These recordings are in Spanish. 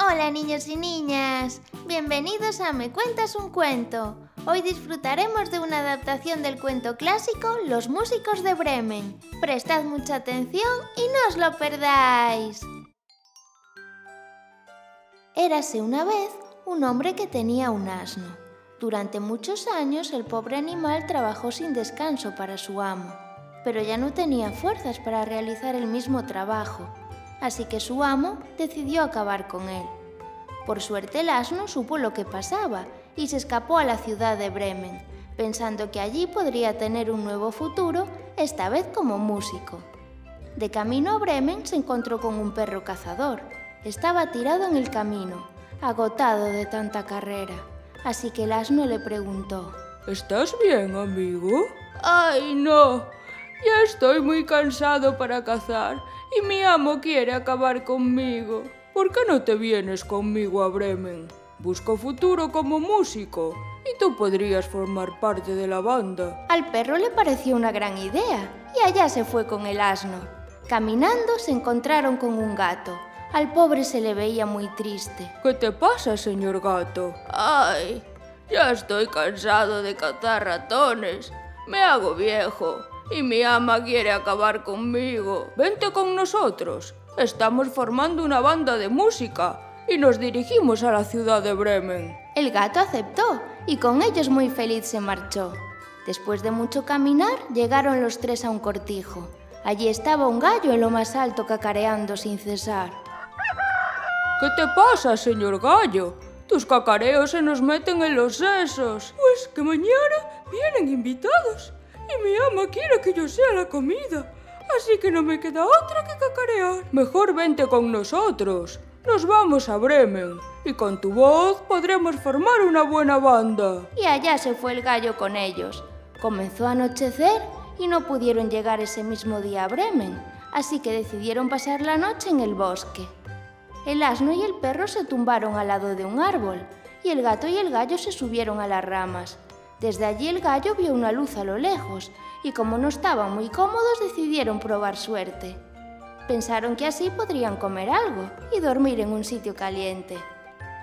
Hola niños y niñas, bienvenidos a Me Cuentas un Cuento. Hoy disfrutaremos de una adaptación del cuento clásico Los Músicos de Bremen. Prestad mucha atención y no os lo perdáis. Érase una vez un hombre que tenía un asno. Durante muchos años el pobre animal trabajó sin descanso para su amo, pero ya no tenía fuerzas para realizar el mismo trabajo, así que su amo decidió acabar con él. Por suerte el asno supo lo que pasaba y se escapó a la ciudad de Bremen, pensando que allí podría tener un nuevo futuro, esta vez como músico. De camino a Bremen se encontró con un perro cazador. Estaba tirado en el camino, agotado de tanta carrera, así que el asno le preguntó, ¿Estás bien, amigo? Ay, no. Ya estoy muy cansado para cazar y mi amo quiere acabar conmigo. ¿Por qué no te vienes conmigo a Bremen? Busco futuro como músico y tú podrías formar parte de la banda. Al perro le pareció una gran idea y allá se fue con el asno. Caminando se encontraron con un gato. Al pobre se le veía muy triste. ¿Qué te pasa, señor gato? Ay, ya estoy cansado de cazar ratones. Me hago viejo y mi ama quiere acabar conmigo. Vente con nosotros. Estamos formando una banda de música y nos dirigimos a la ciudad de Bremen. El gato aceptó y con ellos muy feliz se marchó. Después de mucho caminar, llegaron los tres a un cortijo. Allí estaba un gallo en lo más alto cacareando sin cesar. ¿Qué te pasa, señor gallo? Tus cacareos se nos meten en los sesos. Pues que mañana vienen invitados y mi ama quiere que yo sea la comida. Así que no me queda otra que cacarear. Mejor vente con nosotros. Nos vamos a Bremen y con tu voz podremos formar una buena banda. Y allá se fue el gallo con ellos. Comenzó a anochecer y no pudieron llegar ese mismo día a Bremen, así que decidieron pasar la noche en el bosque. El asno y el perro se tumbaron al lado de un árbol y el gato y el gallo se subieron a las ramas. Desde allí el gallo vio una luz a lo lejos y como no estaban muy cómodos decidieron probar suerte. Pensaron que así podrían comer algo y dormir en un sitio caliente.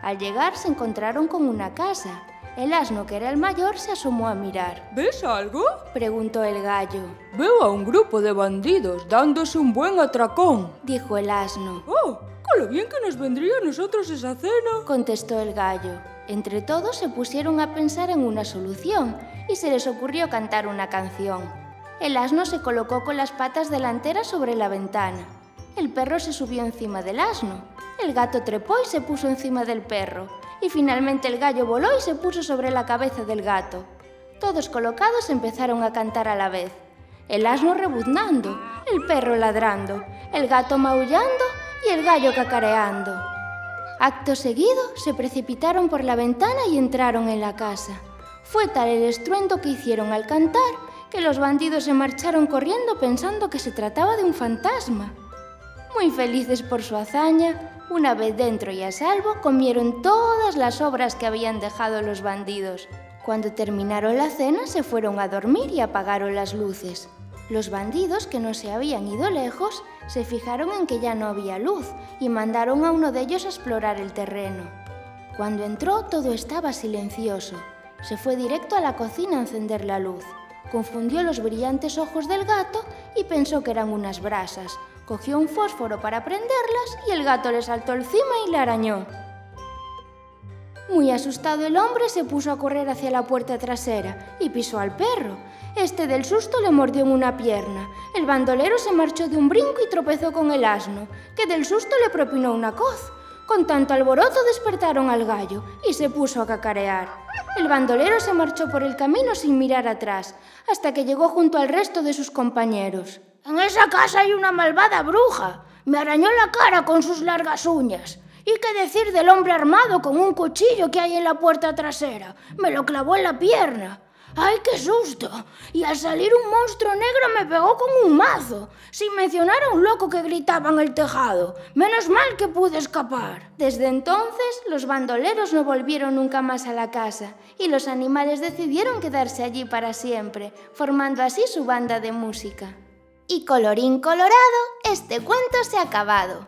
Al llegar se encontraron con una casa. El asno, que era el mayor, se asomó a mirar. ¿Ves algo? Preguntó el gallo. Veo a un grupo de bandidos dándose un buen atracón, Dijo el asno. ¡Oh! Con lo bien que nos vendría a nosotros esa cena. Contestó el gallo. Entre todos se pusieron a pensar en una solución y se les ocurrió cantar una canción. El asno se colocó con las patas delanteras sobre la ventana. El perro se subió encima del asno. El gato trepó y se puso encima del perro. Y finalmente el gallo voló y se puso sobre la cabeza del gato. Todos colocados empezaron a cantar a la vez. El asno rebuznando, el perro ladrando, el gato maullando y el gallo cacareando. Acto seguido, se precipitaron por la ventana y entraron en la casa. Fue tal el estruendo que hicieron al cantar que los bandidos se marcharon corriendo pensando que se trataba de un fantasma. Muy felices por su hazaña, una vez dentro y a salvo, comieron todas las obras que habían dejado los bandidos. Cuando terminaron la cena, se fueron a dormir y apagaron las luces. Los bandidos, que no se habían ido lejos, se fijaron en que ya no había luz y mandaron a uno de ellos a explorar el terreno. Cuando entró todo estaba silencioso. Se fue directo a la cocina a encender la luz. Confundió los brillantes ojos del gato y pensó que eran unas brasas. Cogió un fósforo para prenderlas y el gato le saltó encima y le arañó. Muy asustado el hombre se puso a correr hacia la puerta trasera y pisó al perro. Este del susto le mordió en una pierna. El bandolero se marchó de un brinco y tropezó con el asno, que del susto le propinó una coz. Con tanto alboroto despertaron al gallo y se puso a cacarear. El bandolero se marchó por el camino sin mirar atrás, hasta que llegó junto al resto de sus compañeros. En esa casa hay una malvada bruja. Me arañó la cara con sus largas uñas. ¿Y qué decir del hombre armado con un cuchillo que hay en la puerta trasera? Me lo clavó en la pierna. ¡Ay, qué susto! Y al salir un monstruo negro me pegó con un mazo, sin mencionar a un loco que gritaba en el tejado. Menos mal que pude escapar. Desde entonces, los bandoleros no volvieron nunca más a la casa y los animales decidieron quedarse allí para siempre, formando así su banda de música. Y colorín colorado, este cuento se ha acabado.